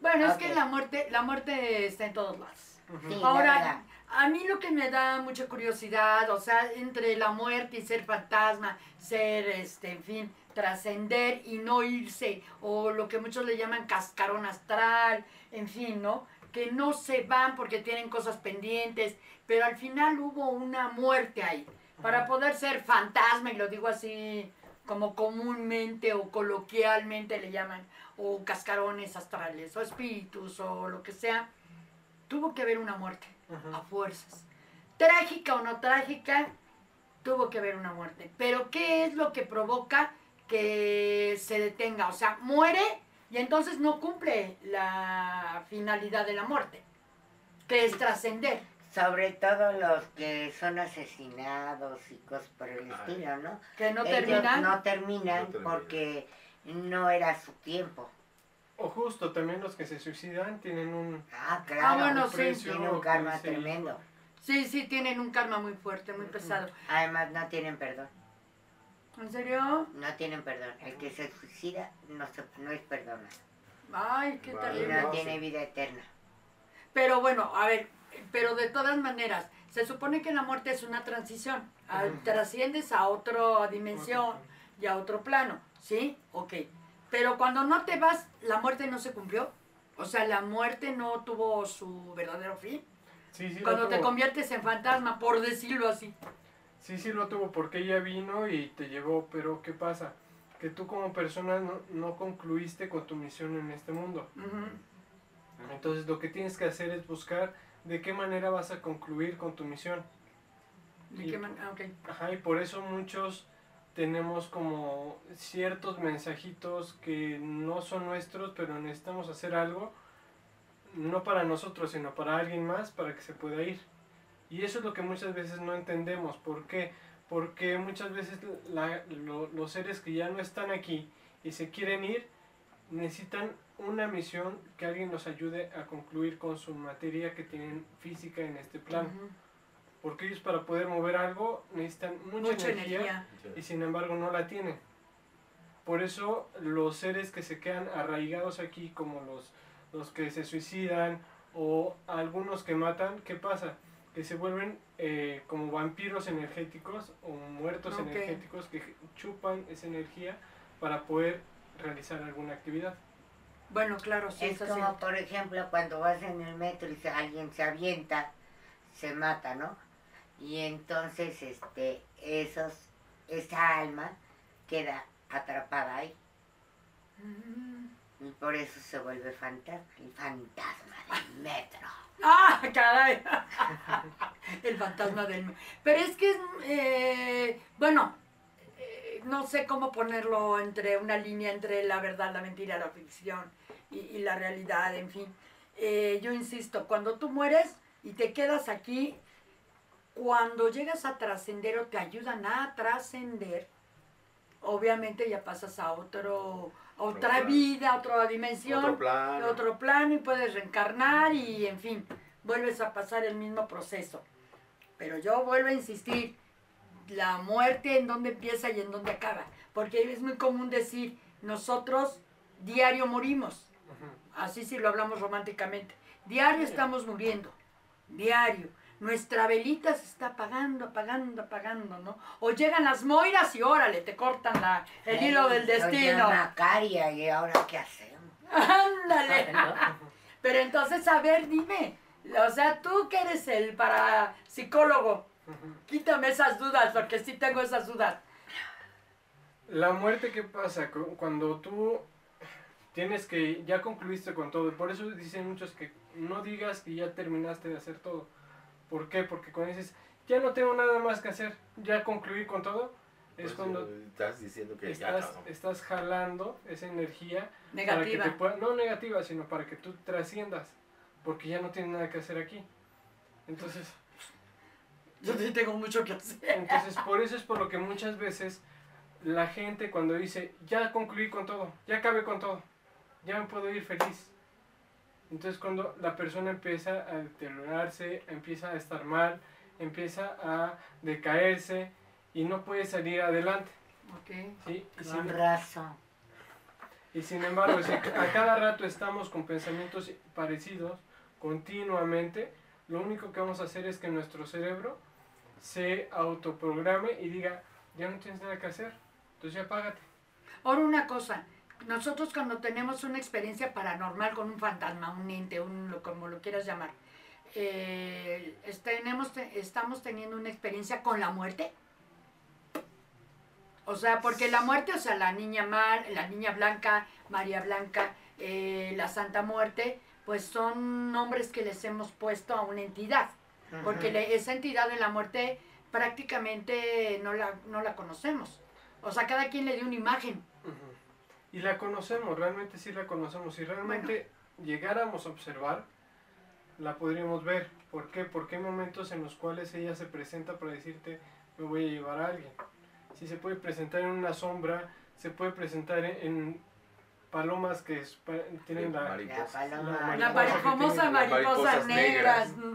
Bueno, es que la muerte, la muerte está en todos lados. Sí, la verdad. Ahora, a mí lo que me da mucha curiosidad, o sea, entre la muerte y ser fantasma, ser, este, en fin, trascender y no irse, o lo que muchos le llaman cascarón astral, en fin, ¿no? Que no se van porque tienen cosas pendientes, pero al final hubo una muerte ahí. Para poder ser fantasma, y lo digo así como comúnmente o coloquialmente le llaman, o cascarones astrales, o espíritus, o lo que sea, tuvo que haber una muerte, a fuerzas. Trágica o no trágica, tuvo que haber una muerte. Pero ¿qué es lo que provoca que se detenga? O sea, muere y entonces no cumple la finalidad de la muerte, que es trascender. Sobre todo los que son asesinados y cosas por el Ay. estilo, ¿no? Que no Ellos terminan. no terminan No terminan. porque no era su tiempo. O justo, también los que se suicidan tienen un... Ah, claro. bueno, un sí. precio Tiene un karma que se- tremendo. Sí, sí, tienen un karma muy fuerte, muy pesado. Además, no tienen perdón. ¿En serio? No tienen perdón. El que se suicida no, se, no es perdonado. Ay, qué Vale. Y terrible. no no, tiene vida eterna. Pero bueno, a ver, pero de todas maneras, se supone que la muerte es una transición. Ah. Trasciendes a otra dimensión y a otro plano, ¿sí? Ok. Pero cuando no te vas, la muerte no se cumplió. O sea, la muerte no tuvo su verdadero fin. Sí, sí, Cuando te conviertes en fantasma, por decirlo así. Sí, sí lo tuvo porque ella vino y te llevó, pero ¿qué pasa? Que tú como persona no, no concluiste con tu misión en este mundo. Entonces lo que tienes que hacer es buscar de qué manera vas a concluir con tu misión. ¿De Y- qué man- ah, ok. Ajá, y por eso muchos tenemos como ciertos mensajitos que no son nuestros, pero necesitamos hacer algo, no para nosotros, sino para alguien más, para que se pueda ir. Y eso es lo que muchas veces no entendemos. ¿Por qué? Porque muchas veces la- lo- los seres que ya no están aquí y se quieren ir, necesitan una misión que alguien los ayude a concluir con su materia que tienen física en este plano. Ujú. Porque ellos para poder mover algo necesitan mucha, Mucha energía, energía. y sin embargo no la tienen. Por eso los seres que se quedan arraigados aquí, como los, los que se suicidan o algunos que matan, ¿qué pasa? Que se vuelven eh, como vampiros energéticos o muertos energéticos que chupan esa energía para poder realizar alguna actividad. Bueno, claro, sí, Es como, por ejemplo, cuando vas en el metro y alguien se avienta, se mata, ¿no? Y entonces, este, esos, esa alma queda atrapada ahí. Ujú. Y por eso se vuelve fantasma, el fantasma del metro. ¡Ah, caray! El fantasma del... me- Pero es que es... eh, bueno, eh, no sé cómo ponerlo entre una línea entre la verdad, la mentira, la ficción y, y la realidad, en fin. Eh, yo insisto, cuando tú mueres y te quedas aquí, cuando llegas a trascender o te ayudan a trascender, obviamente ya pasas a otro, a otra plano. vida, a otra dimensión Otro plan. de otro plano y puedes reencarnar y en fin, vuelves a pasar el mismo proceso. Pero yo vuelvo a insistir, la muerte en dónde empieza y en dónde acaba. Porque es muy común decir, nosotros diario morimos. Así si lo hablamos románticamente. Diario estamos muriendo. Diario. Nuestra velita se está apagando, apagando, apagando, ¿no? O llegan las moiras y órale, te cortan la, el hilo del destino. Macaria, ¿y ahora qué hacemos? Ándale. Pero entonces, a ver, dime. O sea, tú que eres el parapsicólogo, quítame esas dudas, porque sí tengo esas dudas. La muerte, ¿qué pasa? Cu- Cuando tú tienes que, ya concluiste con todo, por eso dicen muchos que no digas que ya terminaste de hacer todo. ¿Por qué? Porque cuando dices, ya no tengo nada más que hacer, ya concluí con todo, es Pues, cuando eh, Estás diciendo que ya estás, estás jalando esa energía para que Negativa. te pueda- no negativa, sino para que tú trasciendas, porque ya no tienes nada que hacer aquí. Entonces, Yo sí tengo mucho que hacer. entonces por eso es por lo que muchas veces la gente cuando dice, ya concluí con todo, ya acabé con todo, ya me puedo ir feliz. Entonces cuando la persona empieza a deteriorarse, empieza a estar mal, empieza a decaerse y no puede salir adelante. Ok. ¿sí? Y Con sin, razón. y sin embargo, si a cada rato estamos con pensamientos parecidos continuamente, lo único que vamos a hacer es que nuestro cerebro se autoprograme y diga, ya no tienes nada que hacer, entonces ya apágate. Ahora una cosa, nosotros cuando tenemos una experiencia paranormal con un fantasma, un ente, un, lo- como lo quieras llamar, eh, es- tenemos, te- estamos teniendo una experiencia con la muerte. O sea, porque la muerte, o sea, la niña Mar, la niña Blanca, María Blanca, eh, la Santa Muerte, pues son nombres que les hemos puesto a una entidad. Porque le- esa entidad de la muerte prácticamente no la, no la conocemos. O sea, cada quien le dio una imagen. Ujú. Y la conocemos, realmente sí la conocemos. Si realmente llegáramos a observar, la podríamos ver. ¿Por qué? Porque hay momentos en los cuales ella se presenta para decirte, me voy a llevar a alguien. Si se puede presentar en una sombra, se puede presentar en, en palomas que es pa- tienen la... La paloma. La mariposa pari- que famosa negras. negras. Mm.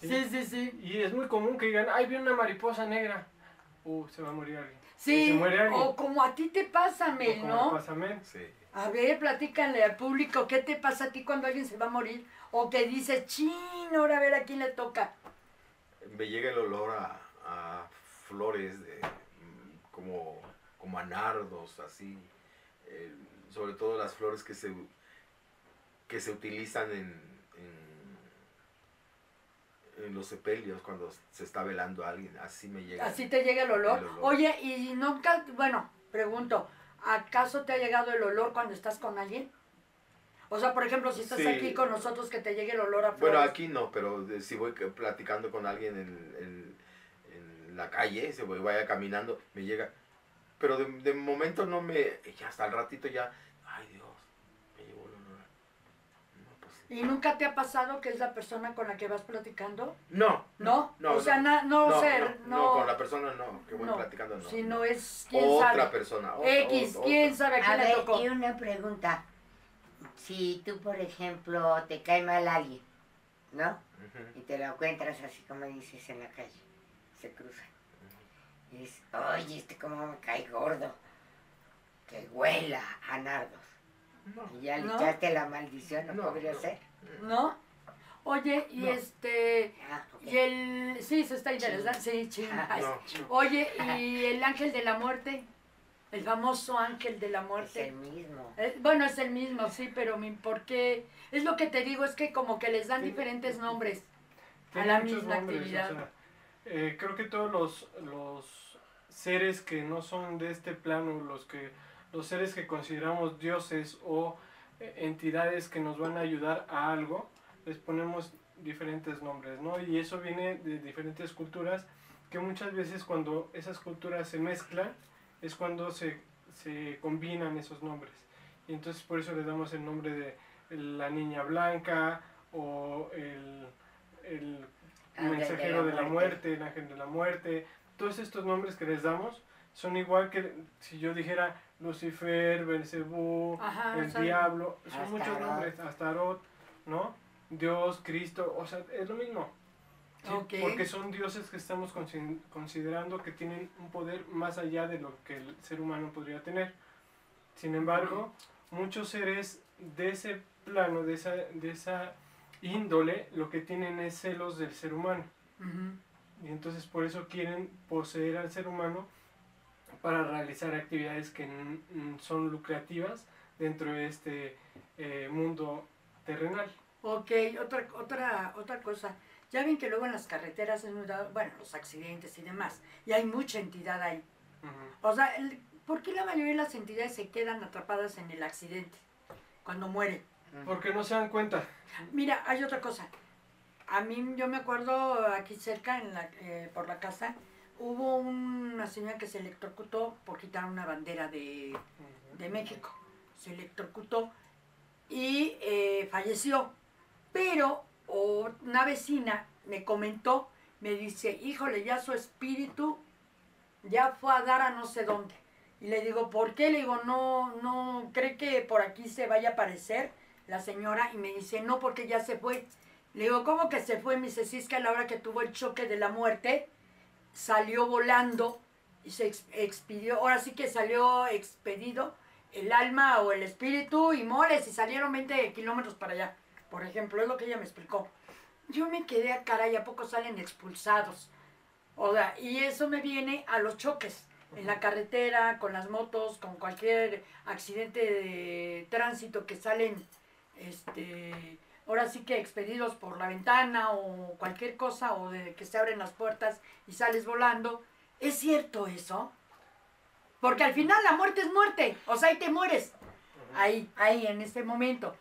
Sí. Sí, sí, sí. Y es muy común que digan, ay, vi una mariposa negra. Uh, se va a morir alguien. Sí, se muere alguien. o como a ti te pasa, O Mel, como ¿no? pasa a Mel. Sí. A ver, platícanle al público, ¿qué te pasa a ti cuando alguien se va a morir? O que dices, chin, ahora a ver a quién le toca. Me llega el olor a, a flores de como, como a nardos, así. eh, sobre todo las flores que se que se utilizan en, en, los sepelios cuando se está velando a alguien. Así me llega. Así te llega el olor. El olor. Oye, y nunca, bueno, pregunto, ¿acaso te ha llegado el olor cuando estás con alguien? O sea, por ejemplo, si estás Sí. aquí con nosotros, que te llegue el olor a Bueno, flores. aquí no, pero de- si voy platicando con alguien en, en- en la calle, se voy, vaya caminando, me llega. Pero de, de momento no me. Ya hasta el ratito ya. Ay Dios, me llegó el olor. ¿Y nunca te ha pasado que es la persona con la que vas platicando? No. ¿No? No, o sea, no. no, No, ser, no, no, no, con la persona no, que voy no. platicando no. Si no es, quién Otra sabe. persona. otra, X, otra, quién otra. sabe a A quién le ver, tocó. y una pregunta. Si tú, por ejemplo, te cae mal alguien, ¿no? Y te lo encuentras así como dices en la calle, se cruzan. Y dices, oye, este cómo me cae gordo, que huela a nardos. No. Y ya le ¿No? la maldición, ¿no, No, podría no. ser? ¿No? Oye, y No. este, Ah, y el, sí, se está interesando, sí, chingas. No. Oye, ¿y el ángel de la muerte? El famoso ángel de la Es muerte. el mismo. Eh, bueno, es el mismo, sí, pero mi, ¿por qué? Es lo que te digo, es que como que les dan Sí. diferentes nombres a la muchos misma nombres, o actividad. sea, eh, creo que todos los, los seres que no son de este plano, los que los seres que consideramos dioses o eh, entidades que nos van a ayudar a algo, les ponemos diferentes nombres, ¿no? Y eso viene de diferentes culturas que muchas veces cuando esas culturas se mezclan es cuando se, se combinan esos nombres. Y entonces por eso le damos el nombre de la niña blanca o el, el mensajero de la muerte. muerte, el ángel de la muerte. Todos estos nombres que les damos son igual que si yo dijera Lucifer, Belcebú, el son- diablo, son muchos nombres, Astarot, ¿no? Dios, Cristo, o sea, es lo mismo. Porque son dioses que estamos consi- considerando que tienen un poder más allá de lo que el ser humano podría tener. Sin embargo, muchos seres de ese plano, de esa, de esa índole, lo que tienen es celos del ser humano. Y entonces por eso quieren poseer al ser humano para realizar actividades que son lucrativas dentro de este eh, mundo terrenal. Ok, otra, otra, otra cosa. Ya ven que luego en las carreteras es muy dado, bueno, los accidentes y demás, y hay mucha entidad ahí. O sea, el- ¿por qué la mayoría de las entidades se quedan atrapadas en el accidente cuando mueren? Porque no se dan cuenta. Mira, hay otra cosa. A mí, yo me acuerdo aquí cerca, en la, eh, por la casa, hubo una señora que se electrocutó por quitar una bandera de, de México. Se electrocutó y eh, falleció. Pero una vecina me comentó, me dice, híjole, ya su espíritu ya fue a dar a no sé dónde. Y le digo, ¿por qué? Le digo, no, no, ¿cree que por aquí se vaya a aparecer la señora? Y me dice, no, porque ya se fue. Le digo, ¿cómo que se fue? Me dice, sí, es que a la hora que tuvo el choque de la muerte, salió volando y se ex- expidió, ahora sí que salió expedido el alma o el espíritu y moles y salieron 20 kilómetros para allá. Por ejemplo, es lo que ella me explicó. Yo me quedé a cara y a poco salen expulsados. O sea, y eso me viene a los choques en la carretera, con las motos, con cualquier accidente de tránsito que salen, este, ahora sí que expedidos por la ventana o cualquier cosa, o de que se abren las puertas y sales volando. ¿Es cierto eso? Porque al final la muerte es muerte, o sea, ahí te mueres, ahí, ahí, en este momento.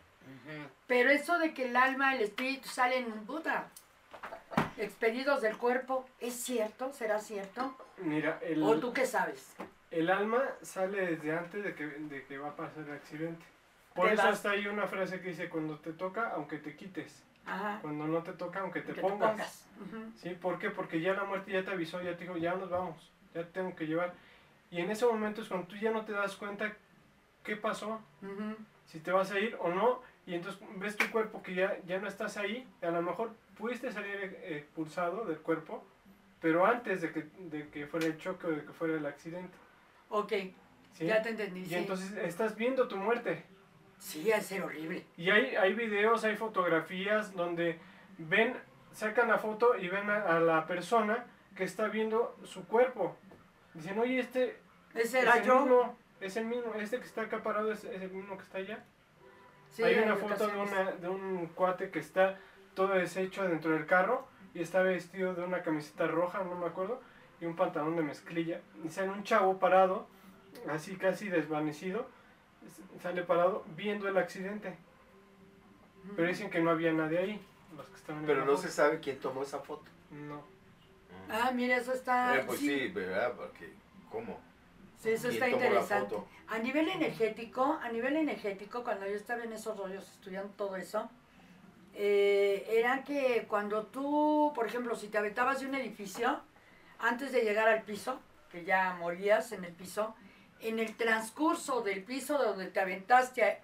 Pero eso de que el alma, el espíritu salen, puta, expedidos del cuerpo, ¿es cierto? ¿Será cierto? Mira, el, ¿O tú qué sabes? el alma sale desde antes de que, de que va a pasar el accidente. Por eso vas. está ahí una frase que dice, cuando te toca, aunque te quites. Ajá. Cuando no te toca, aunque te que pongas. ¿Sí? ¿Por qué? Porque ya la muerte ya te avisó, ya te dijo, ya nos vamos, ya te tengo que llevar. Y en ese momento es cuando tú ya no te das cuenta qué pasó, si te vas a ir o no, y entonces ves tu cuerpo que ya, ya no estás ahí, a lo mejor pudiste salir eh, expulsado del cuerpo, pero antes de que, de que fuera el choque o de que fuera el accidente. Ok, ¿sí? ya te entendí. Y sí. entonces estás viendo tu muerte. Sí, ha de ser horrible. Y hay, hay videos, hay fotografías donde ven, sacan la foto y ven a, a la persona que está viendo su cuerpo. Dicen, oye, este Ese es era yo. mismo, es el mismo, este que está acá parado es, es el mismo que está allá. Sí, hay una foto de, una, de un cuate que está todo deshecho dentro del carro y está vestido de una camiseta roja, no me acuerdo, y un pantalón de mezclilla. Y sale un chavo parado, así casi desvanecido, sale parado viendo el accidente. Pero dicen que no había nadie ahí, los que estaban Pero no se sabe quién tomó esa foto. No. Ah, mira, eso está... Eh, pues sí, ¿verdad? Porque, ¿cómo? Sí, eso ¿Quién está interesante. A nivel energético, a nivel energético, cuando yo estaba en esos rollos estudiando todo eso, eh, era que cuando tú, por ejemplo, si te aventabas de un edificio, antes de llegar al piso, que ya morías en el piso, en el transcurso del piso donde te aventaste, a-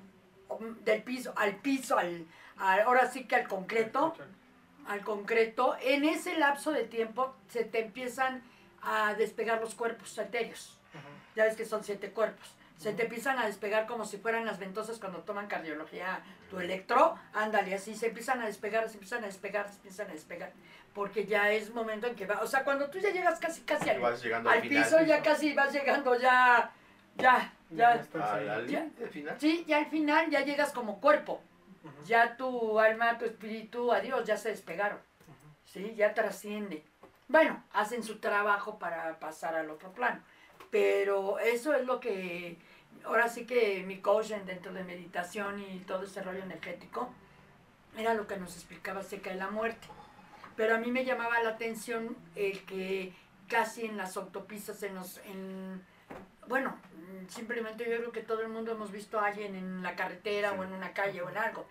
del piso al piso, al, al- ahora sí que al concreto, al concreto, en ese lapso de tiempo se te empiezan a despegar los cuerpos etéreos ya ves que son siete cuerpos. Se te empiezan a despegar como si fueran las ventosas cuando toman cardiología, tu electro, ándale, así se empiezan a despegar, se empiezan a despegar, se empiezan a despegar, porque ya es momento en que va, o sea, cuando tú ya llegas casi, casi al, al al piso, ya casi vas llegando ya, ya, Ya ya, estás Al, final. sí, ya al final ya llegas como cuerpo, ya tu alma, tu espíritu, adiós, ya se despegaron, sí, ya trasciende. Bueno, hacen su trabajo para pasar al otro plano. Pero eso es lo que, ahora sí que mi coach en- dentro de meditación y todo ese rollo energético, era lo que nos explicaba acerca de la muerte. Pero a mí me llamaba la atención el que casi en las autopistas, en los, en, bueno, simplemente yo creo que todo el mundo hemos visto a alguien en la carretera Sí. o en una calle o en algo,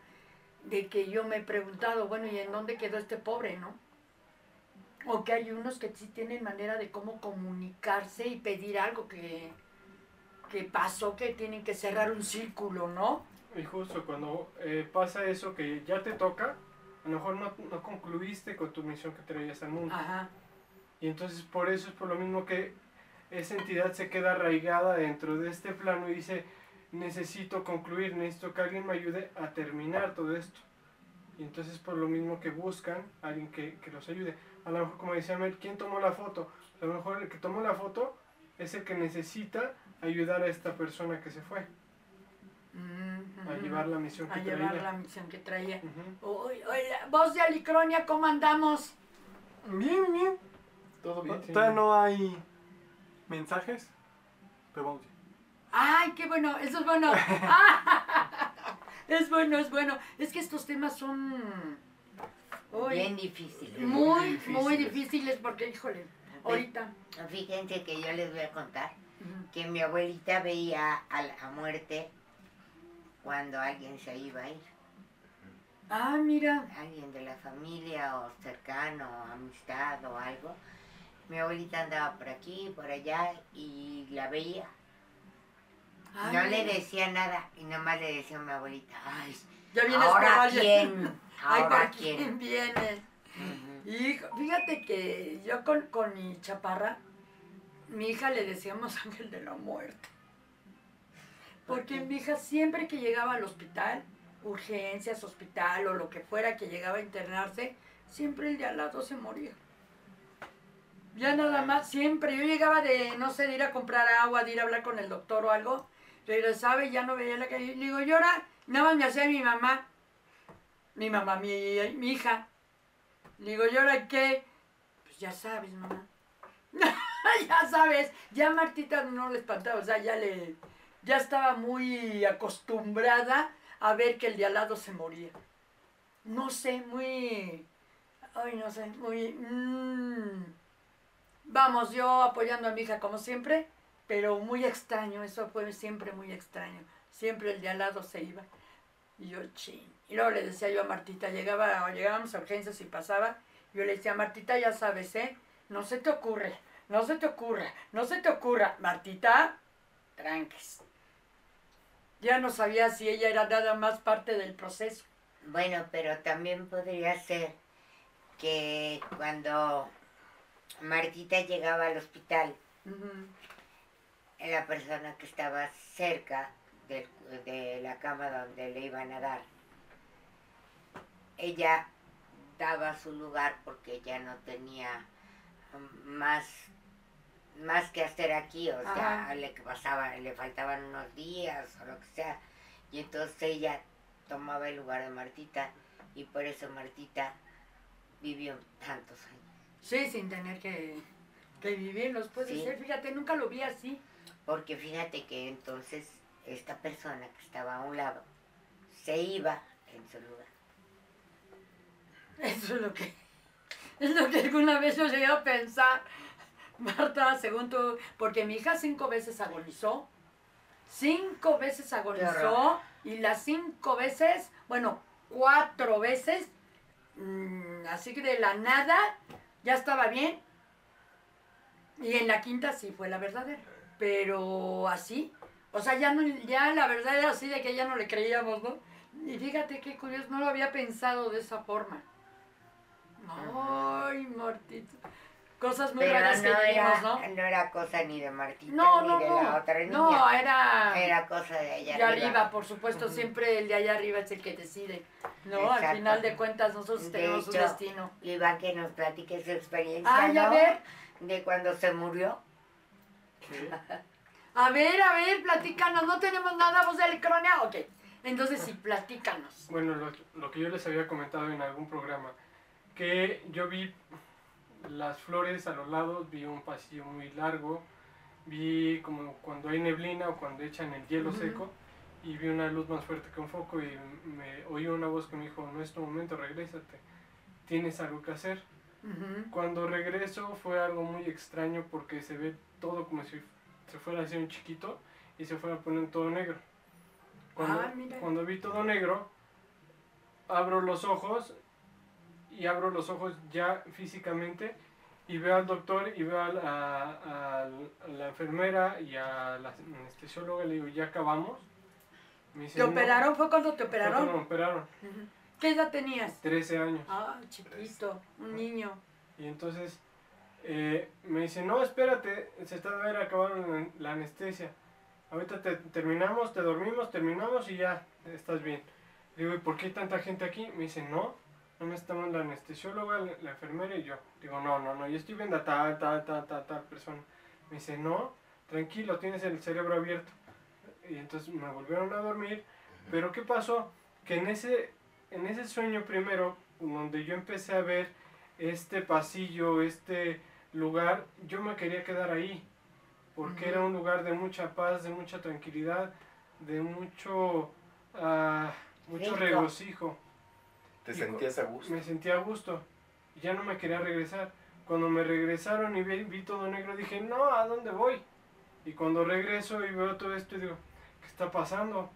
de que yo me he preguntado, bueno, ¿y en dónde quedó este pobre, no? O que hay unos que sí tienen manera de cómo comunicarse y pedir algo que, que pasó, que tienen que cerrar un círculo, ¿no? Y justo cuando eh, pasa eso que ya te toca, a lo mejor no, no concluiste con tu misión que traías al mundo. Ajá. Y entonces por eso es por lo mismo que esa entidad se queda arraigada dentro de este plano y dice, necesito concluir, necesito que alguien me ayude a terminar todo esto. Y entonces por lo mismo que buscan a alguien que, que los ayude. A lo mejor, como decía Mel, ¿quién tomó la foto? A lo mejor el que tomó la foto es el que necesita ayudar a esta persona que se fue, Mm, a llevar la misión que a llevar traía. la misión que traía. Ujú. Uy, hola, voz de Alicronia, ¿cómo andamos? Bien, bien. Todo bien. Sí. Todavía no hay mensajes, pero vamos bien. Ay, qué bueno, eso es bueno. Ah, es bueno, es bueno. Es que estos temas son uy, Bien difícil. muy, muy muy difíciles. difíciles porque, híjole, ahorita. Fíjense que yo les voy a contar que mi abuelita veía a la muerte cuando alguien se iba a ir. Ah, mira. Alguien de la familia o cercano, o amistad o algo. Mi abuelita andaba por aquí, por allá y la veía. Ay, No le decía nada y nomás le decía a mi abuelita, ay, Ya vienes ahora quién, Ay, ahora ¿por quién. quién viene? Hijo, fíjate que yo con, con mi chaparra, mi hija le decíamos ángel de la muerte. Porque mi hija siempre que llegaba al hospital, urgencias, hospital o lo que fuera que llegaba a internarse, siempre el de al lado se moría. Ya nada más, siempre. Yo llegaba de, no sé, de ir a comprar agua, de ir a hablar con el doctor o algo. Regresaba y ya no veía la calle. Le digo, llora. Nada más me hacía mi mamá. Mi mamá, mi, mi hija. Le digo, ¿llora qué? Pues ya sabes, mamá. ya sabes. Ya Martita no le espantaba. O sea, ya le... Ya estaba muy acostumbrada a ver que el de al lado se moría. No sé, muy... Ay, no sé, muy... mm. Vamos, yo apoyando a mi hija como siempre, pero muy extraño, eso fue siempre muy extraño. Siempre el de al lado se iba. Y yo, ching. Y luego le decía yo a Martita, llegaba, llegábamos a urgencias y pasaba, yo le decía, Martita, ya sabes, ¿eh? No se te ocurre, no se te ocurra, no se te ocurra. Martita, tranques. Ya no sabía si ella era nada más parte del proceso. Bueno, pero también podría ser que cuando Martita llegaba al hospital, la persona que estaba cerca de, la cama donde le iban a dar, ella daba su lugar porque ella no tenía más más que hacer aquí, o sea, Ajá. le pasaba, le faltaban unos días o lo que sea, y entonces ella tomaba el lugar de Martita y por eso Martita vivió tantos años. Sí, sin tener que, que vivirlos, puede Sí. ser. Fíjate, nunca lo vi así. Porque fíjate que entonces esta persona que estaba a un lado se iba en su lugar. Eso es lo que, es lo que alguna vez yo llegué a pensar. Marta, según tú, porque mi hija cinco veces agonizó. Cinco veces agonizó. Y las cinco veces, bueno, cuatro veces, mm, así que de la nada, ya estaba bien. Y en la quinta sí fue la verdadera. Pero así, o sea, ya, no, ya la verdad era así de que ya no le creíamos, ¿no? Y fíjate qué curioso, no lo había pensado de esa forma. Ay, Martita. Cosas muy Pero raras no que vivimos, ¿no? no era cosa ni de Martita No, ni no, de no. la otra niña. No, era, Era cosa de allá de arriba, por supuesto. Siempre el de allá arriba es el que decide. No, al final de cuentas nosotros De tenemos un hecho, destino. Iván que nos platique su experiencia, Ay, a ¿no? ver, De cuando se murió. a ver, a ver, platícanos. No tenemos nada, voz de electrónica. Ok, entonces sí, platícanos. Bueno, lo, lo que yo les había comentado en algún programa, que yo vi las flores a los lados, vi un pasillo muy largo, vi como cuando hay neblina o cuando echan el hielo seco, y vi una luz más fuerte que un foco y me oí una voz que me dijo, no es tu momento, regrésate, tienes algo que hacer. Cuando regreso fue algo muy extraño porque se ve todo como si se fuera hacia un chiquito y se fuera poniendo todo negro. Cuando, Ah, cuando vi todo negro, abro los ojos y abro los ojos ya físicamente y veo al doctor y veo a la, a- a la enfermera y a la anestesióloga y le digo, ya acabamos. Me dice, ¿Te "No". operaron? ¿Fue cuando te Fue cuando operaron? me operaron. ¿Qué edad tenías? 13 años. Ah, chiquito, un niño. Y entonces eh, me dice, no, espérate, se está de ver acabaron la, la anestesia. Ahorita te, terminamos, te dormimos, terminamos y ya estás bien. Digo, ¿y por qué hay tanta gente aquí? Me dice, no, no me estamos la anestesióloga, la, la enfermera y yo. Digo, no, no, no, yo estoy viendo a tal, tal, tal, tal, tal persona. Me dice, no, tranquilo, tienes el cerebro abierto. Y entonces me volvieron a dormir. Pero ¿qué pasó? Que en ese, en ese sueño primero, donde yo empecé a ver este pasillo, este lugar, yo me quería quedar ahí, porque era un lugar de mucha paz, de mucha tranquilidad, de mucho, ah, mucho regocijo. ¿Te Y sentías a gusto? Me sentía a gusto ya no me quería regresar. Cuando me regresaron y vi, vi todo negro, dije, no, ¿a dónde voy? Y cuando regreso y veo todo esto, digo, ¿qué está pasando?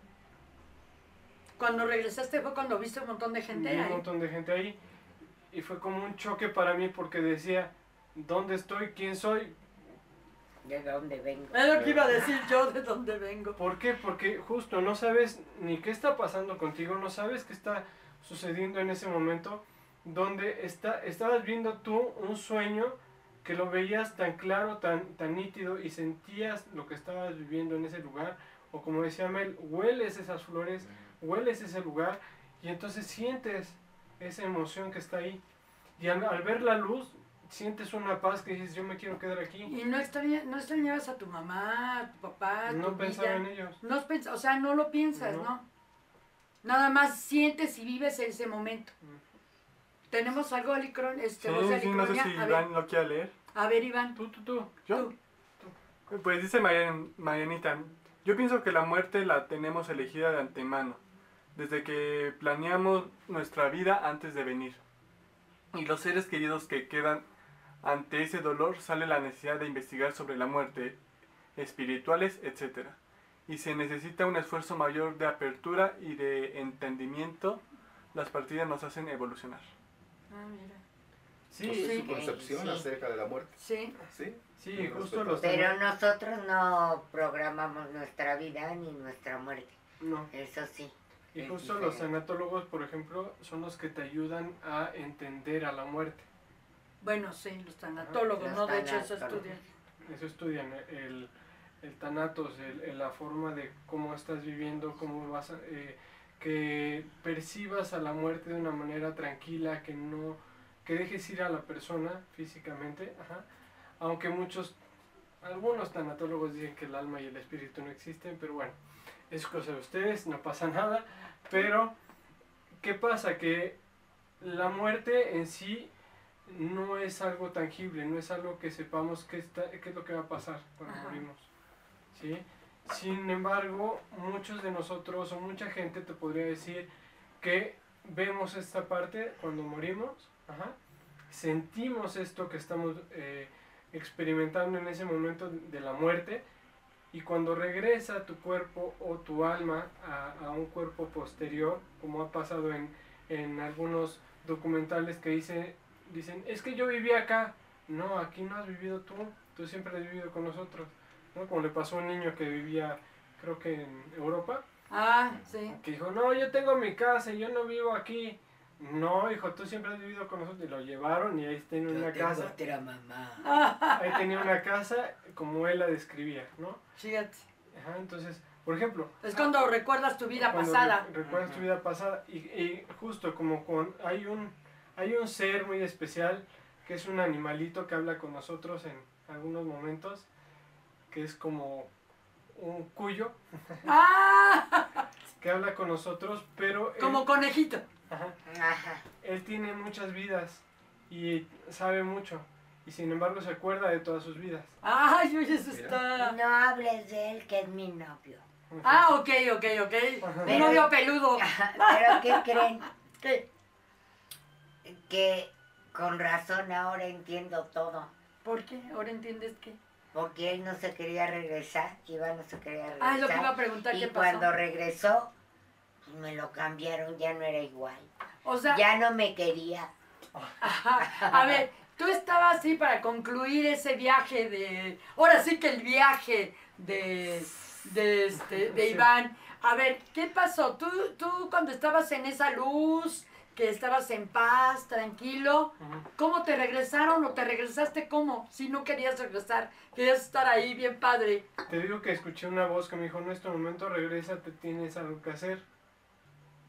Cuando regresaste fue cuando viste un montón de gente Vi un ahí. montón de gente ahí y fue como un choque para mí porque decía, ¿dónde estoy? ¿Quién soy? ¿De dónde vengo? Es lo que iba a decir yo de dónde vengo. ¿Por qué? Porque justo no sabes ni qué está pasando contigo, no sabes qué está sucediendo en ese momento donde está, estabas viendo tú un sueño que lo veías tan claro, tan, tan nítido y sentías lo que estabas viviendo en ese lugar. O como decía Mel, hueles esas flores, hueles ese lugar y entonces sientes esa emoción que está ahí. Y al, al ver la luz, sientes una paz que dices, yo me quiero quedar aquí. Y no, extraña- no extrañabas a tu mamá, a tu papá, a No tu pensaba vida. en ellos. No o sea, no lo piensas, No. ¿no? Nada más sientes y vives ese momento. ¿Tenemos algo, Alicron? Este, Sí, no sé si a, ver, Iván lo quiere leer. a ver, Iván. Tú, tú, tú. ¿Yo? Tú. Pues dice Marian- Marianita, yo pienso que la muerte la tenemos elegida de antemano, desde que planeamos nuestra vida antes de venir. Y los seres queridos que quedan ante ese dolor sale la necesidad de investigar sobre la muerte, espirituales, etc. Y se necesita un esfuerzo mayor de apertura y de entendimiento. Las partidas nos hacen evolucionar. Ah, mira. Sí, No sé sí. su concepción Sí. acerca de la muerte. Sí. ¿Sí? sí, justo los Pero nosotros no programamos nuestra vida ni nuestra muerte. No. Eso sí. Y Es justo los diferente. tanatólogos, por ejemplo, son los que te ayudan a entender a la muerte. Bueno, sí, los tanatólogos, Los ¿no? De hecho, eso tanatólogos. estudian. Eso estudian el, el tanatos, el- el- la forma de cómo estás viviendo, cómo vas a, eh, que percibas a la muerte de una manera tranquila, que no, que dejes ir a la persona físicamente, ajá. aunque muchos, algunos tanatólogos dicen que el alma y el espíritu no existen, pero bueno, es cosa de ustedes, no pasa nada, pero ¿qué pasa? Que la muerte en sí no es algo tangible, no es algo que sepamos qué, está, qué es lo que va a pasar cuando Ajá. morimos. ¿Sí? Sin embargo, muchos de nosotros o mucha gente te podría decir que vemos esta parte cuando morimos, ajá, sentimos esto que estamos eh, experimentando en ese momento de la muerte y cuando regresa tu cuerpo o tu alma a, un cuerpo posterior, como ha pasado en, en algunos documentales que dice, dicen, es que yo viví acá. No, aquí no has vivido tú, tú siempre has vivido con nosotros. ¿No? Como le pasó a un niño que vivía, creo que en Europa, Ah, sí. que dijo, no, yo tengo mi casa y yo no vivo aquí. No, hijo, tú siempre has vivido con nosotros. Y lo llevaron y ahí tiene una casa. otra mamá. Ah, Ahí tenía una casa como él la describía, ¿no? fíjate. Ajá, entonces, por ejemplo, Es cuando recuerdas tu vida pasada. re- recuerdas tu vida pasada y, y justo como con hay un hay un ser muy especial que es un animalito que habla con nosotros en algunos momentos que es como un cuyo Ah, que habla con nosotros pero él, como conejito. ajá, Ajá. él tiene muchas vidas y sabe mucho y sin embargo se acuerda de todas sus vidas Ay, oye, eso está. No hables de él, que es mi novio. Ah, ok, ok, ok. Ajá. Un novio peludo. Pero ¿qué creen? ¿Qué? Que con razón ahora entiendo todo. ¿Por qué? Ahora entiendes qué. Porque él no se quería regresar, Iván no se quería regresar. Ah, es lo que iba a preguntar, y ¿qué cuando pasó? regresó, pues me lo cambiaron, ya no era igual. O sea, Ya no me quería. Ajá. A ver, tú estabas así para concluir ese viaje de. Ahora sí que el viaje de. de, este, de. Iván. A ver, ¿qué pasó? Tú, tú cuando estabas en esa luz, que estabas en paz, tranquilo, Ujú. ¿cómo te regresaron o te regresaste cómo? Si no querías regresar, querías estar ahí bien padre. Te digo que escuché una voz que me dijo, en este momento regresa, te tienes algo que hacer.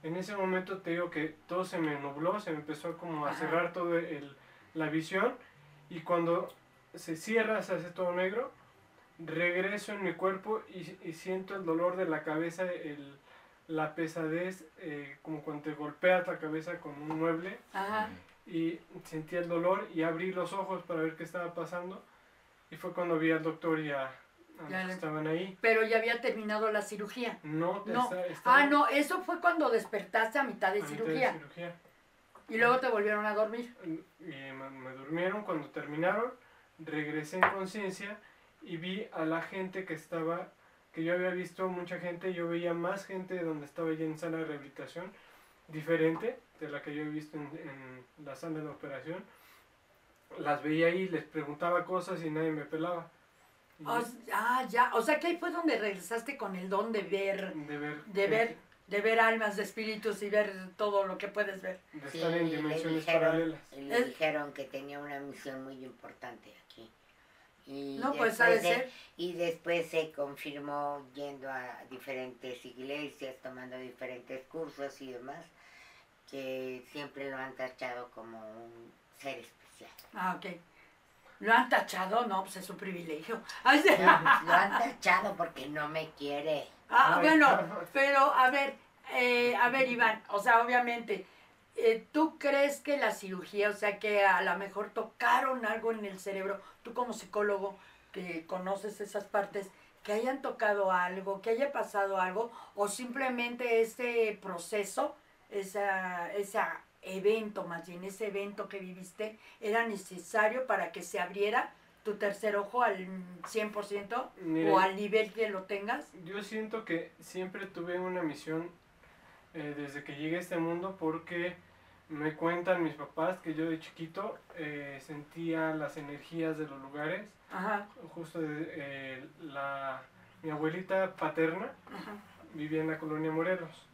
En ese momento te digo que todo se me nubló, se me empezó como a Ajá. cerrar todo el, la visión y cuando se cierra, se hace todo negro, regreso en mi cuerpo y, y siento el dolor de la cabeza, el, la pesadez, eh, como cuando te golpeas la cabeza con un mueble Ajá. y sentí el dolor y abrí los ojos para ver qué estaba pasando y fue cuando vi al doctor y a, a los Ya que estaban ahí. Pero ya había terminado la cirugía. No, No. Ah, no, eso fue cuando despertaste a mitad de a mitad de cirugía. cirugía. Y luego te volvieron a dormir. Y me, me durmieron cuando terminaron, regresé en conciencia y vi a la gente que estaba, que yo había visto mucha gente, yo veía más gente de donde estaba ya en sala de rehabilitación, diferente de la que yo he visto en, en la sala de operación. Las veía ahí, les preguntaba cosas y nadie me pelaba. Y O s- ah, ya. O sea que ahí fue donde regresaste con el don de ver. de ver, de ver. de ver almas, de espíritus y ver todo lo que puedes ver. De Sí, estar en le dimensiones dijeron- paralelas. Le dijeron que tenía una misión muy importante aquí. Y No, pues de ser. Y después se confirmó yendo a diferentes iglesias, tomando diferentes cursos y demás, que siempre lo han tachado como un ser especial. Ah, ok. ¿Lo han tachado? No, pues es su privilegio. Ay, sí. Lo han tachado porque no me quiere. Ah, bueno, pero a ver, eh, a ver, Iván, o sea, obviamente, ¿tú crees que la cirugía, o sea, que a lo mejor tocaron algo en el cerebro, tú como psicólogo que conoces esas partes, que hayan tocado algo, que haya pasado algo, o simplemente ese proceso, esa, ese evento, más bien ese evento que viviste, era necesario para que se abriera tu tercer ojo al 100% Mira, o al nivel que lo tengas? Yo siento que siempre tuve una misión eh, desde que llegué a este mundo porque me cuentan mis papás que yo de chiquito eh, sentía las energías de los lugares. Ajá, Justo de, eh, la, mi abuelita paterna ajá. vivía en la colonia Morelos.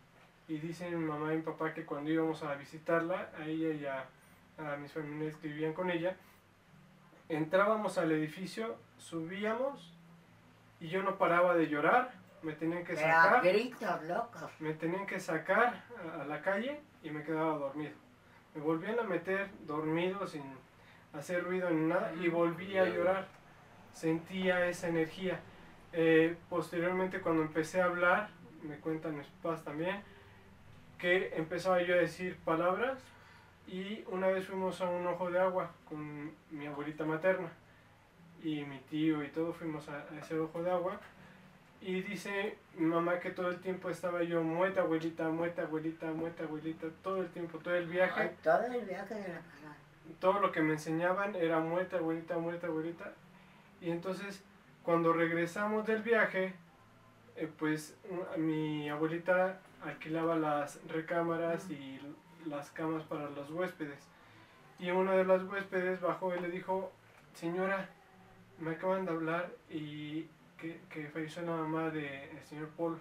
Y dicen mi mamá y mi papá que cuando íbamos a visitarla, a ella y a, a mis familiares que vivían con ella, entrábamos al edificio, subíamos y yo no paraba de llorar, me tenían que Pero a sacar, gritos locos. me tenían que sacar a, a la calle y me quedaba dormido. Me volvían a meter dormido sin hacer ruido ni nada y volvía a llorar. Sentía esa energía. Eh, posteriormente cuando empecé a hablar, me cuentan mis papás también, que empezaba yo a decir palabras y una vez fuimos a un ojo de agua con mi abuelita materna y mi tío y todo fuimos a, a ese ojo de agua y dice mi mamá que todo el tiempo estaba yo muerta abuelita, muerta abuelita, muerta abuelita, todo el tiempo, todo el viaje Ay, todo el viaje de la todo lo que me enseñaban era muerta, abuelita, muerta, abuelita. Y entonces, cuando regresamos del viaje, eh, pues mi abuelita alquilaba las recámaras y las camas para los huéspedes. Y una de las huéspedes bajó y le dijo, señora, me acaban de hablar y que, que falleció la mamá del señor Paul.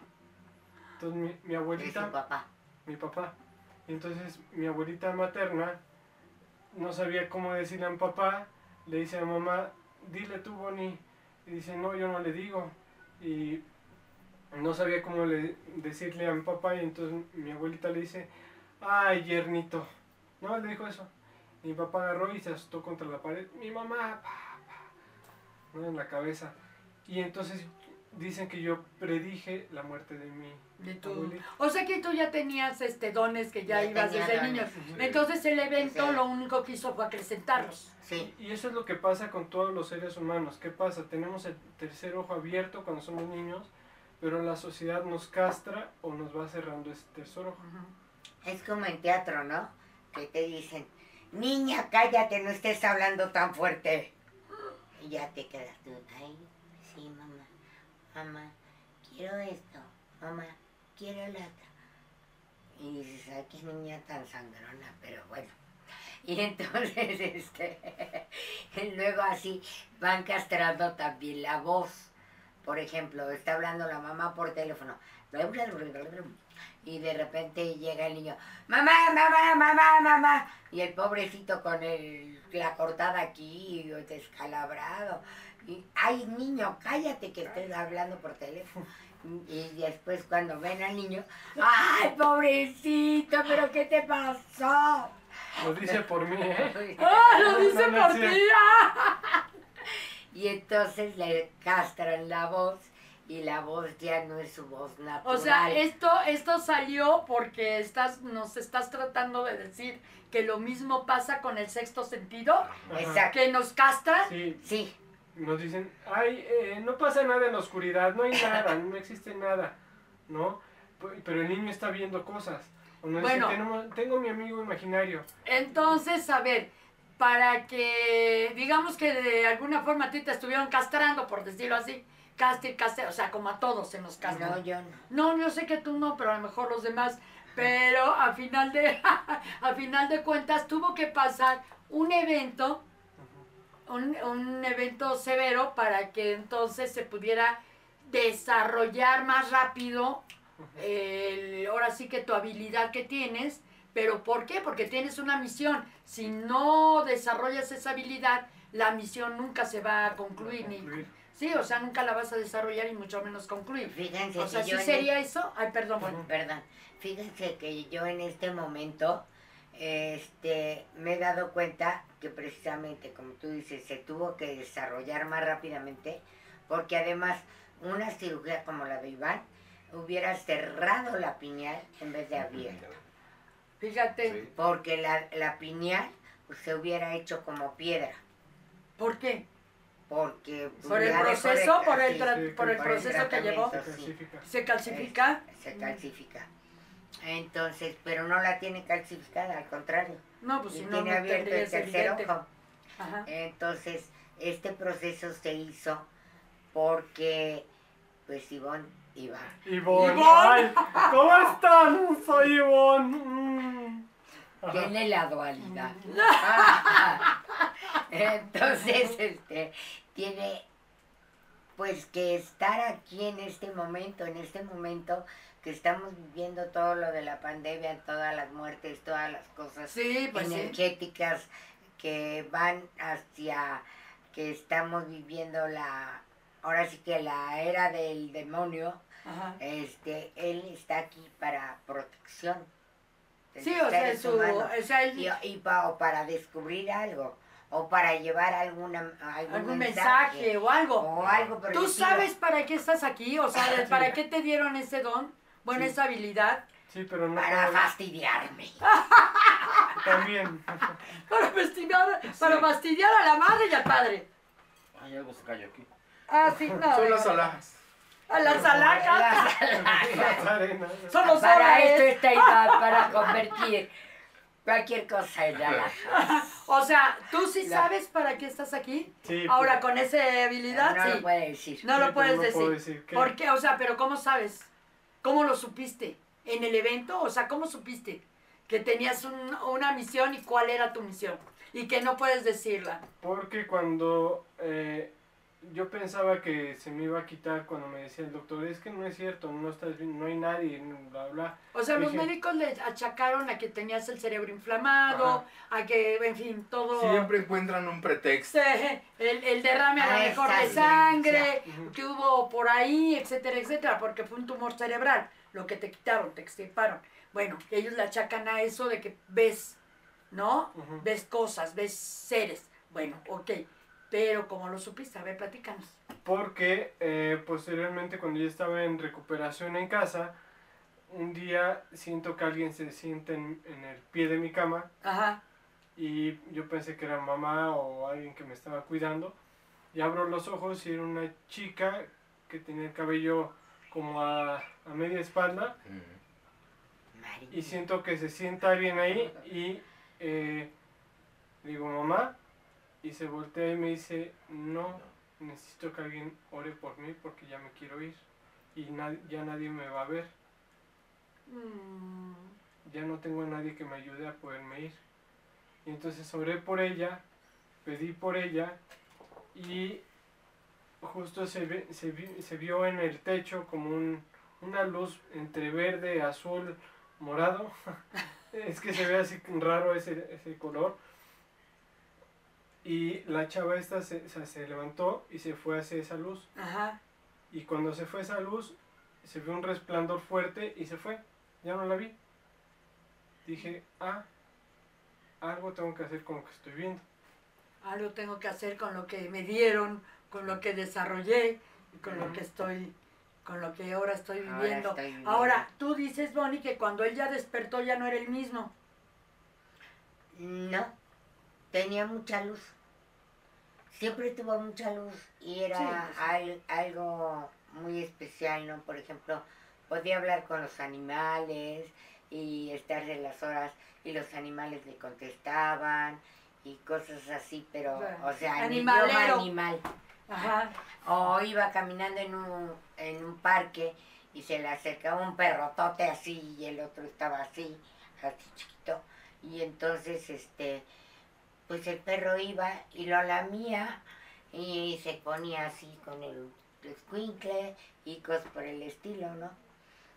Entonces mi, mi De abuelita papá. mi papá. Entonces mi abuelita materna no sabía cómo decirle a mi papá, le dice a mamá, dile tú, Bonnie. Y dice, no, yo no le digo. Y no sabía cómo le, decirle a mi papá y entonces mi abuelita le dice, ay, yernito. No, le dijo eso. Y mi papá agarró y se asustó contra la pared. Mi mamá, pa, pa", ¿no? en la cabeza. Y entonces dicen que yo predije la muerte de mi De tu- abuelita. O sea que tú ya tenías este dones que ya, Ya ibas desde niño. Entonces el evento Sí. lo único que hizo fue acrecentarlos. Sí. Y eso es lo que pasa con todos los seres humanos. ¿Qué pasa? Tenemos el tercer ojo abierto cuando somos niños, pero la sociedad nos castra o nos va cerrando ese tercer ojo. Es como en teatro, ¿no? Que te dicen, niña, cállate, no estés hablando tan fuerte. Y ya te quedas tú, ay, sí, mamá, mamá, quiero esto, mamá, quiero la otra. Y dices, ay, qué niña tan sangrona, pero bueno. Y entonces, este, luego así van castrando también la voz. Por ejemplo, está hablando la mamá por teléfono. Y de repente llega el niño, mamá, mamá, mamá, mamá. Y el pobrecito con el, la cortada aquí, descalabrado. Ay, niño, cállate que estoy hablando por teléfono. Y después cuando ven al niño, ay, pobrecito, pero ¿qué te pasó? Lo dice por mí, ¿eh? ¡Ah, lo dice No, no, por ti! Y entonces le castran la voz y la voz ya no es su voz natural. O sea, esto, esto salió porque estás, nos estás tratando de decir que lo mismo pasa con el sexto sentido, Ajá. Exacto. que nos castran. Sí, Sí, nos dicen, ay, eh, no pasa nada en la oscuridad, no hay nada, no existe nada, ¿no? Pero el niño está viendo cosas. O nos Bueno. "Tenemos- tengo mi amigo imaginario. Entonces, a ver, para que, digamos que de alguna forma a ti te estuvieron castrando, por decirlo así, castir, castir, o sea, como a todos se nos castran. no, yo no. No, yo sé que tú no, pero a lo mejor los demás. Pero a final de, a final de cuentas tuvo que pasar un evento, un, un evento severo para que entonces se pudiera desarrollar más rápido el- ahora sí que tu habilidad que tienes, pero ¿por qué? Porque tienes una misión. Si no desarrollas esa habilidad, la misión nunca se va a concluir. Ni, Concluir. sí, o sea, nunca la vas a desarrollar y mucho menos concluir. Fíjense O sea, que ¿sí yo en sería eso? Ay, perdón, bueno. Perdón, fíjense que yo en este momento este, me he dado cuenta que precisamente, como tú dices, se tuvo que desarrollar más rápidamente, porque además una cirugía como la de Iván hubiera cerrado la pineal en vez de abierto, Fíjate, Sí. porque la, la pineal pues, se hubiera hecho como piedra, ¿por qué? porque... pues, Por el proceso, por el, sí, tra- sí, por el por el proceso que llevó, tratamiento. Se calcifica. se calcifica. se calcifica. Entonces, pero no la tiene calcificada, al contrario. No, pues y si no, tiene no abierto el tercer evidente. ojo. Ajá. Entonces, este proceso se hizo porque, pues, Ivonne iba. Ivonne. Ivonne. Ay, ¿cómo están? Soy Ivonne. Mm. Tiene la dualidad. Entonces, este, tiene, pues, que estar aquí en este momento, en este momento que estamos viviendo todo lo de la pandemia, todas las muertes, todas las cosas Sí, pues sí. energéticas que van hacia que estamos viviendo la ahora sí que la era del demonio Ajá. este él está aquí para protección Sí, o sea, su, o sea, y, y pa- o para descubrir algo o para llevar alguna algún, algún mensaje o algo. o algo ¿Tú sabes para qué estás aquí? O sea, ¿para qué te dieron ese don? Bueno, Sí. esa habilidad. Sí, pero no para fastidiarme También. Para fastidiar, para fastidiar a la madre y al padre. Ay, algo se cayó aquí. Ah, sí, no. Son las alhajas. A las alhajas. Las. Son los para esto está para convertir cualquier cosa en alhaja O sea, ¿tú sí La- sabes para qué estás aquí? Sí, Ahora, pero- con esa habilidad, no lo sí. puede decir No Sí, lo puedes no decir. puedo decir. ¿Por qué? O sea, pero ¿cómo sabes? ¿Cómo lo supiste? ¿En el evento? O sea, ¿cómo supiste que tenías un- una misión y cuál era tu misión? Y que no puedes decirla. Porque cuando eh, yo pensaba que se me iba a quitar cuando me decía el doctor, es que no es cierto, no estás bien, no hay nadie, bla, bla. O sea, los Dije- médicos le achacaron a que tenías el cerebro inflamado, a que, en fin, todo... Siempre encuentran un pretexto. Sí, el, el derrame a lo Ah, mejor de sangre, que hubo por ahí, etcétera, etcétera, porque fue un tumor cerebral, lo que te quitaron, te extirparon. Bueno, ellos le achacan a eso de que ves, ¿no? Ves cosas, ves seres. Bueno, ok, pero como lo supiste, a ver, platícanos. Porque eh, posteriormente cuando yo estaba en recuperación en casa, un día siento que alguien se siente en, en el pie de mi cama Ajá, y yo pensé que era mamá o alguien que me estaba cuidando. Y abro los ojos y era una chica que tenía el cabello como a, a media espalda Mm. y siento que se sienta alguien ahí y eh, digo mamá y se voltea y me dice no necesito que alguien ore por mí porque ya me quiero ir y na- ya nadie me va a ver Mm, ya no tengo a nadie que me ayude a poderme ir. Y entonces oré por ella pedí por ella y justo se, ve- se, vi- se vio en el techo como un- una luz entre verde azul morado. Es que se ve así raro ese, ese color y la chava esta se, se- se levantó y se fue hacia esa luz. Ajá, y cuando se fue esa luz se vio un resplandor fuerte y se fue. Ya no la vi. Dije ah algo tengo que hacer con lo que estoy viendo algo tengo que hacer con lo que me dieron, con lo que desarrollé, con lo que estoy, con lo que ahora estoy Ahora viviendo. estoy viviendo. Ahora, tú dices, Bonnie, que cuando él ya despertó ya no era el mismo. No, tenía mucha luz. Siempre tuvo mucha luz y era Sí, pues, al- algo muy especial, ¿no? Por ejemplo, podía hablar con los animales y estar de las horas y los animales le contestaban y cosas así, pero, O sea, o sea, en idioma animal. Ajá. O iba caminando en un, en un parque y se le acercaba un perrotote así y el otro estaba así, así chiquito. Y entonces, este, pues el perro iba y lo lamía y se ponía así con el escuincle y cosas por el estilo, ¿no?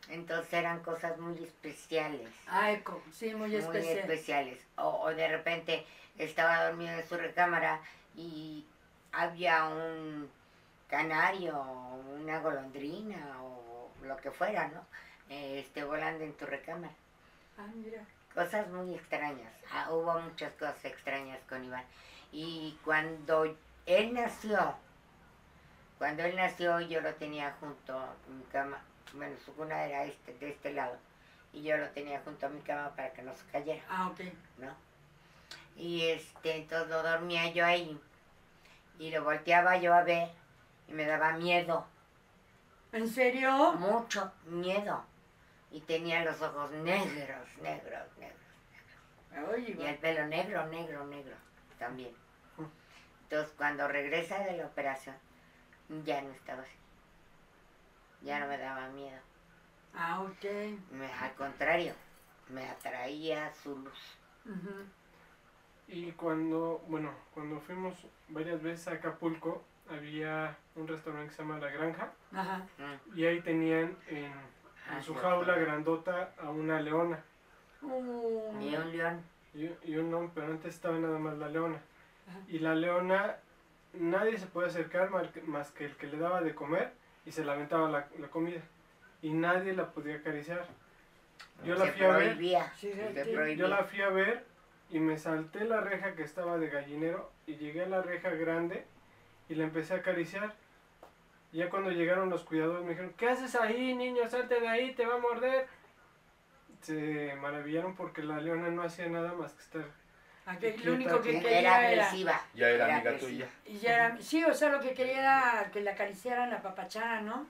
Entonces eran cosas muy especiales. Ay, sí, muy muy especial. especiales. O, o de repente estaba dormido en su recámara y había un canario, una golondrina o lo que fuera, ¿no? Este, volando en tu recámara. Ah, mira. Cosas muy extrañas. Ah, hubo muchas cosas extrañas con Iván. Y cuando él nació, cuando él nació yo lo tenía junto a mi cama, bueno, su cuna era este, de este lado, y yo lo tenía junto a mi cama para que no se cayera. Ah, ok. ¿no? Y este, entonces lo dormía yo ahí. Y lo volteaba yo a ver y me daba miedo, ¿En serio? mucho miedo. Y tenía los ojos negros, negros, negros. Oye, Y el pelo negro, negro, negro también. Entonces cuando regresa de la operación, ya no estaba así. Ya no me daba miedo. Ah, ok. Me- al contrario, me atraía su luz. Ujú. Y cuando, bueno, cuando fuimos varias veces a Acapulco, había un restaurante que se llama La Granja Ajá. Mm. y ahí tenían en, en Ah, su sí, jaula grandota a una leona Uh, Y un león. y, y un hombre, pero antes estaba nada más la leona. Ajá. Y la leona, nadie se puede acercar más que el que le daba de comer y se le aventaba la, la comida. Y nadie la podía acariciar. Yo la fui a ver. Sí, sí. prohibía. yo la fui a ver y me salté la reja que estaba de gallinero y llegué a la reja grande y la empecé a acariciar. Y Ya cuando llegaron los cuidadores me dijeron, ¿qué haces ahí, niño? Salte de ahí, te va a morder. Se maravillaron porque la leona no hacía nada más que estar Aquí lo único que quería Era era... agresiva. Ya era amiga agresiva. tuya. Y ya era, sí, o sea, lo que quería era que le acariciaran la papachara, ¿no?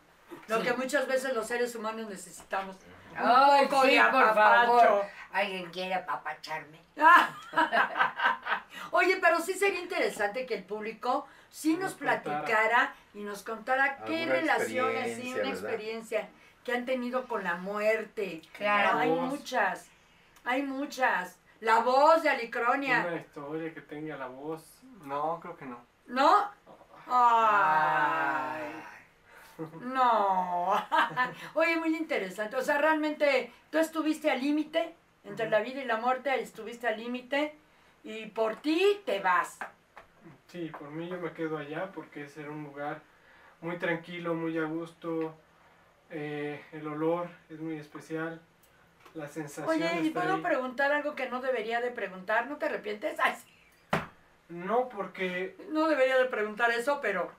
Lo Sí. que muchas veces los seres humanos necesitamos. Ay, poco sí, por favor. ¿Alguien quiere apapacharme? Oye, pero sí sería interesante que el público sí nos Nos contara. platicara y nos contara qué relaciones, experiencia, una ¿verdad? experiencia que han tenido con la muerte. Claro. Hay Voz. muchas, hay muchas. La voz de Alicronia, una historia que tenga la voz. No, creo que no. ¿no? Ay. No. Oye, muy interesante. O sea, realmente tú estuviste al límite, entre la vida y la muerte, estuviste al límite y por ti te vas. Sí, por mí yo me quedo allá porque es un lugar muy tranquilo, muy a gusto. eh, el olor es muy especial. La sensación Oye, ¿y puedo ahí. preguntar algo que no debería de preguntar? ¿No te arrepientes? Ay, sí, No porque no debería de preguntar eso, pero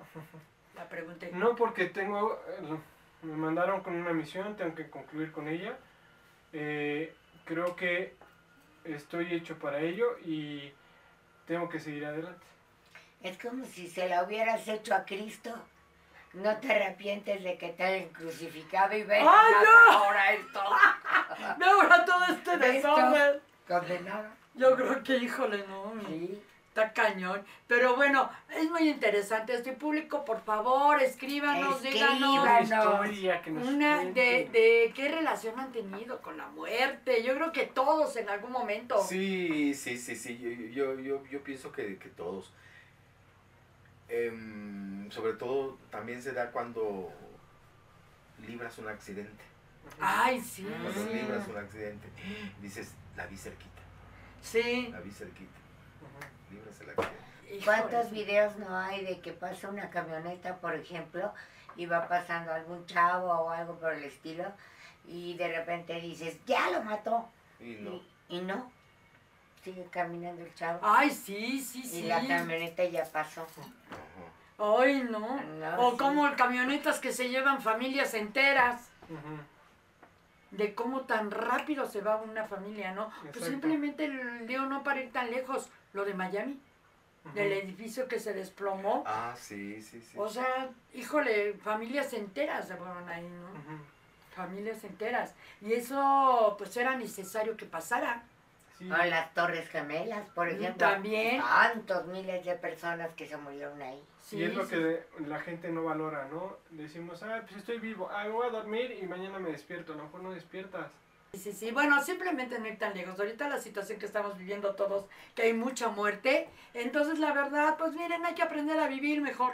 la pregunté. no porque tengo eh, me mandaron con una misión, tengo que concluir con ella. Eh, creo que estoy hecho para ello y tengo que seguir adelante. Es como si se la hubieras hecho a Cristo. No te arrepientes de que te hayan crucificado y ven ¡Ay, no! ahora esto. Ve ahora todo este ¿Ves desorden. Condenado. Yo creo que, híjole, no. Sí. Está cañón. Pero bueno, es muy interesante. Este público, por favor, escríbanos, díganos. Una que nos Una de, de qué relación han tenido con la muerte. Yo creo que todos en algún momento. Sí, sí, sí, sí. Yo, yo, yo, yo pienso que, que todos. Em, sobre todo también se da cuando libras un accidente. Ay, sí. Cuando libras un accidente, dices, la vi cerquita, Sí. la vi cerquita. Ujú. Libras el accidente. ¿Cuántos videos no hay de que pasa una camioneta, por ejemplo, y va pasando algún chavo o algo por el estilo, y de repente dices, ya lo mató? Y no. Y, y no. Sigue caminando el chavo. Ay, sí, sí, Y sí. la camioneta ya pasó. Ajá. Ay, no. No, o sí. como camionetas que se llevan familias enteras. Ujú. De cómo tan rápido se va una familia, ¿no? Pues simplemente, el- digo, no para ir tan lejos, lo de Miami, del edificio que se desplomó. Ah, sí, sí, sí. O sea, híjole, familias enteras se fueron ahí, ¿no? Ujú. Familias enteras. Y eso, pues era necesario que pasara. Sí. O las Torres Gemelas, por Mm, ejemplo. también. Tantos miles de personas que se murieron ahí. Sí, y es lo sí. que de- la gente no valora, ¿no? Decimos, ah, pues estoy vivo, ah, voy a dormir y mañana me despierto. A lo mejor no despiertas. Sí, sí, sí. Bueno, simplemente no ir tan lejos. Ahorita la situación que estamos viviendo todos, que hay mucha muerte. Entonces, la verdad, pues miren, hay que aprender a vivir mejor.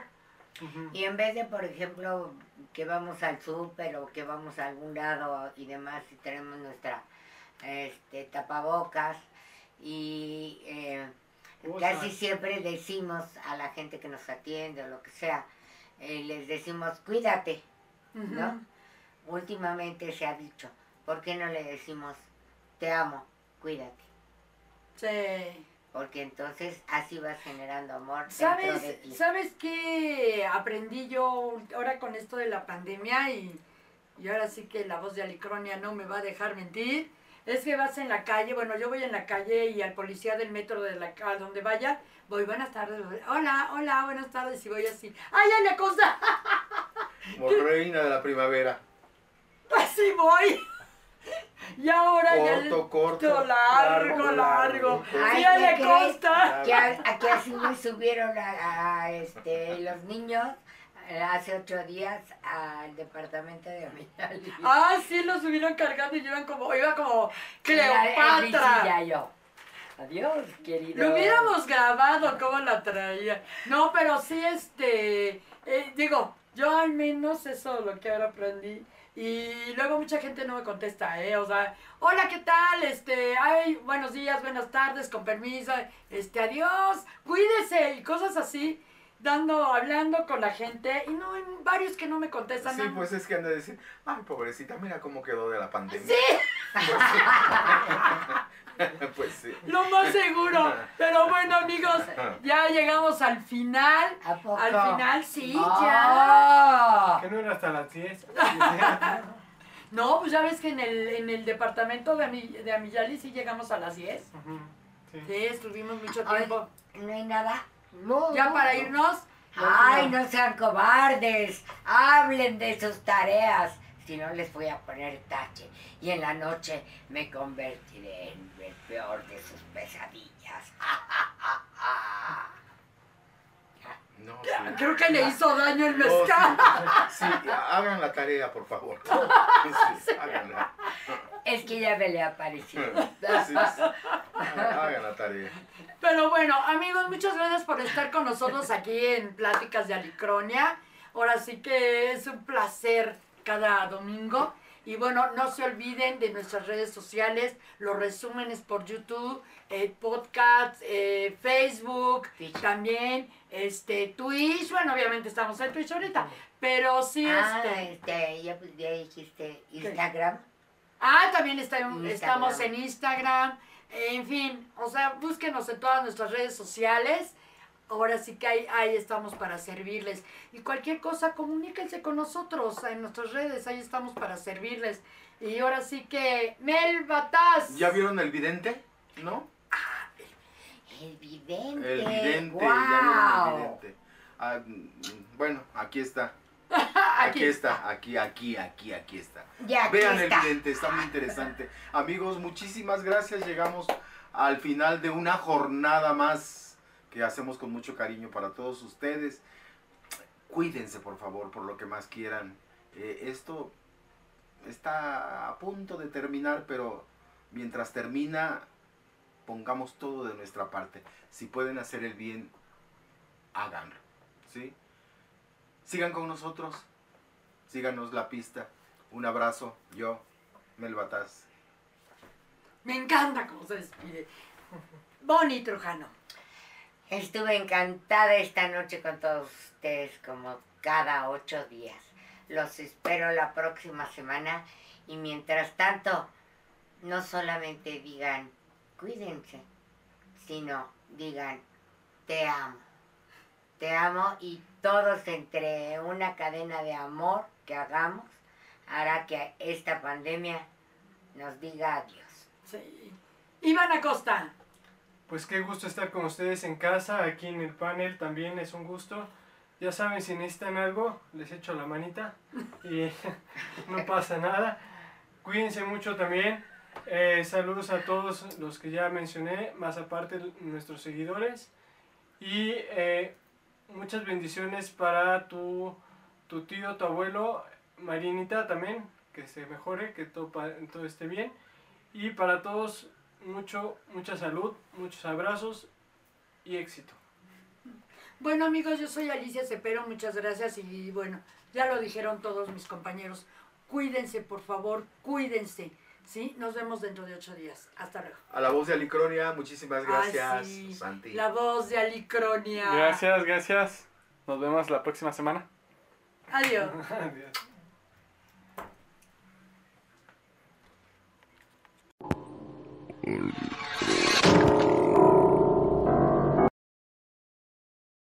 Y en vez de, por ejemplo, que vamos al súper o que vamos a algún lado y demás y tenemos nuestra este, tapabocas y eh, casi siempre decimos a la gente que nos atiende o lo que sea, eh, les decimos cuídate, ¿no? Últimamente se ha dicho, ¿por qué no le decimos te amo, cuídate? Sí. Porque entonces así vas generando amor dentro de ¿Sabes, ti. ¿Sabes qué aprendí yo ahora con esto de la pandemia? Y, y ahora sí que la voz de Alicronia no me va a dejar mentir. Es que vas en la calle, bueno, yo voy en la calle y al policía del metro de la a donde vaya, voy, buenas tardes, hola, hola, buenas tardes, y voy así, ¡ay, Ana Costa! Como reina de la primavera. Así voy. Y ahora Corto, corto, ya. largo, largo, largo. largo. Ay, ¿qué crees? Costa. que aquí así me subieron a, a, este, los niños hace ocho días al departamento de Amigdali. Ah, sí, lo subieron cargando y yo iban como, iba como Era Cleopatra. Enriquilla yo. Adiós, querido. Lo hubiéramos grabado, cómo la traía. No, pero sí, este, eh, digo, yo al menos eso es lo que ahora aprendí. Y luego mucha gente no me contesta, ¿eh? O sea, hola, ¿qué tal? Este, ay, buenos días, buenas tardes, con permiso, este, adiós, cuídese y cosas así, dando, hablando con la gente. Y no, hay varios que no me contestan. Sí, pues es que han de decir, ay, pobrecita, mira cómo quedó de la pandemia. Sí, pues sí. lo más seguro. Pero bueno, amigos, ya llegamos al final. ¿A poco? Al final, sí, ya. Ah. Que no era hasta las 10. No, pues ya ves que en el, en el departamento de, Ami- de Amiyali sí llegamos a las 10. Ujú, sí. Sí, estuvimos mucho Ay. tiempo. ¿No hay nada? No. Ya para irnos. Ay, no sean cobardes. Hablen de sus tareas. Si no, les voy a poner tache. Y en la noche me convertiré en el peor de sus pesadillas. Sí. Creo que le hizo daño el mezcal. sí, sí, hagan la tarea, por favor. Háganla. Es que ya me le apareció. Hagan la tarea. Pero bueno, amigos, muchas gracias por estar con nosotros aquí en Pláticas de Alicronia. Ahora sí que es un placer cada domingo. Y bueno, no se olviden de nuestras redes sociales, los resúmenes por YouTube, eh, podcast, eh, Facebook, también este Twitch. Bueno, obviamente estamos en Twitch ahorita, pero sí Ah, este. este, ya, ya dijiste Instagram. Ah, también está Instagram. estamos en Instagram. En fin, o sea, búsquenos en todas nuestras redes sociales. Ahora sí que ahí, ahí estamos para servirles. Y cualquier cosa, comuníquense con nosotros en nuestras redes. Ahí estamos para servirles. Y ahora sí que, Mel Bataz. ¿Ya vieron el vidente? ¿No? El vidente. El vidente, Guau. ya vieron el vidente. Ah, mm, bueno, aquí está. Aquí está, aquí, aquí, aquí, aquí está. Aquí Vean está. el vidente, está muy interesante. Amigos, muchísimas gracias. Llegamos al final de una jornada más que hacemos con mucho cariño para todos ustedes. Cuídense, por favor, por lo que más quieran. Eh, esto está a punto de terminar, pero mientras termina, pongamos todo de nuestra parte. Si pueden hacer el bien, háganlo. ¿sí? Sigan con nosotros, síganos la pista. Un abrazo, yo, Mel Bataz. Me encanta cómo se despide. Bonnie Trujano. Estuve encantada esta noche con todos ustedes como cada ocho días. Los espero la próxima semana y mientras tanto, no solamente digan cuídense, sino digan te amo. Te amo y todos entre una cadena de amor que hagamos hará que esta pandemia nos diga adiós. Sí. Iván Acosta. Pues qué gusto estar con ustedes en casa, aquí en el panel también es un gusto. Ya saben, si necesitan algo, les echo la manita y no pasa nada. Cuídense mucho también. Eh, saludos a todos los que ya mencioné, más aparte nuestros seguidores. Y eh, muchas bendiciones para tu, tu tío, tu abuelo, Marinita también, que se mejore, que todo, todo esté bien. Y para todos, mucho, mucha salud, muchos abrazos y éxito. Bueno amigos, yo soy Alicia Cepero, muchas gracias y bueno, ya lo dijeron todos mis compañeros. Cuídense, por favor, cuídense. ¿Sí? Nos vemos dentro de ocho días. Hasta luego. A la voz de Alicronia, muchísimas gracias, sí, Santi. La voz de Alicronia. Gracias, gracias. Nos vemos la próxima semana. Adiós. Adiós. Holy